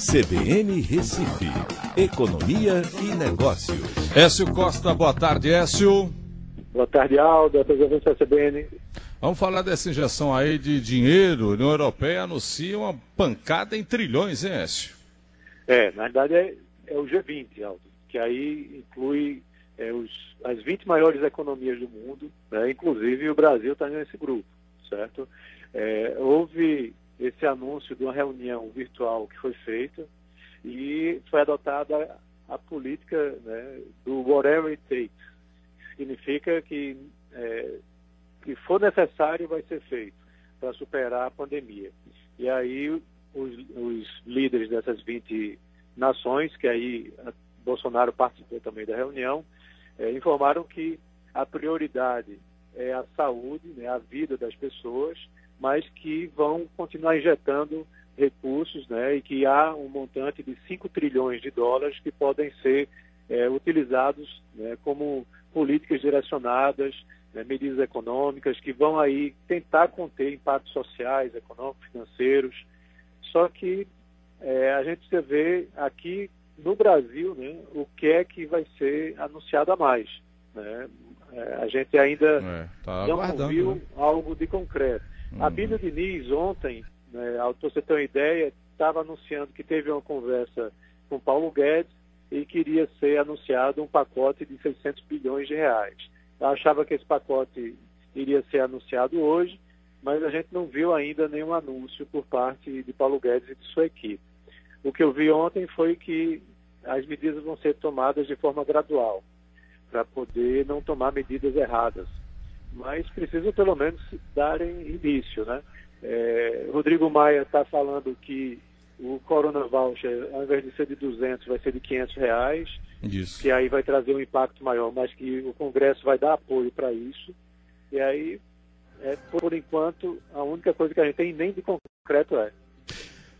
CBN Recife, Economia e Negócios. Écio Costa, boa tarde, Écio. Boa tarde, Aldo, presidente da CBN. Vamos falar dessa injeção aí de dinheiro. A União Europeia anuncia uma pancada em trilhões, hein, Écio? É, na verdade é, é o G20, Aldo, que aí inclui é, os, as 20 maiores economias do mundo, né, inclusive o Brasil está nesse grupo, certo? É, houve esse anúncio de uma reunião virtual que foi feita e foi adotada a política né, do whatever it takes. Significa que é, que for necessário vai ser feito para superar a pandemia. E aí os, os, líderes dessas 20 nações, que aí Bolsonaro participou também da reunião, é, informaram que a prioridade é a saúde, né, a vida das pessoas, mas que vão continuar injetando recursos né, e que há um montante de 5 trilhões de dólares que podem ser é, utilizados né, como políticas direcionadas, né, medidas econômicas que vão aí tentar conter impactos sociais, econômicos, financeiros. Só que é, a gente precisa ver aqui no Brasil né, o que é que vai ser anunciado a mais. Né? É, a gente ainda é, tá não viu né? algo de concreto. A uhum. Bíblia Diniz, ontem, né, para você ter uma ideia, estava anunciando que teve uma conversa com Paulo Guedes e queria ser anunciado um pacote de 600 bilhões de reais. Eu achava que esse pacote iria ser anunciado hoje, mas a gente não viu ainda nenhum anúncio por parte de Paulo Guedes e de sua equipe. O que eu vi ontem foi que as medidas vão ser tomadas de forma gradual, para poder não tomar medidas erradas mas precisa pelo menos darem início, né? É, Rodrigo Maia está falando que o Corona Voucher, ao invés de ser de 200, vai ser de 500 reais, isso. que aí vai trazer um impacto maior, mas que o Congresso vai dar apoio para isso. E aí, é, por enquanto, a única coisa que a gente tem nem de concreto é.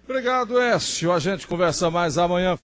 Obrigado, Écio. A gente conversa mais amanhã.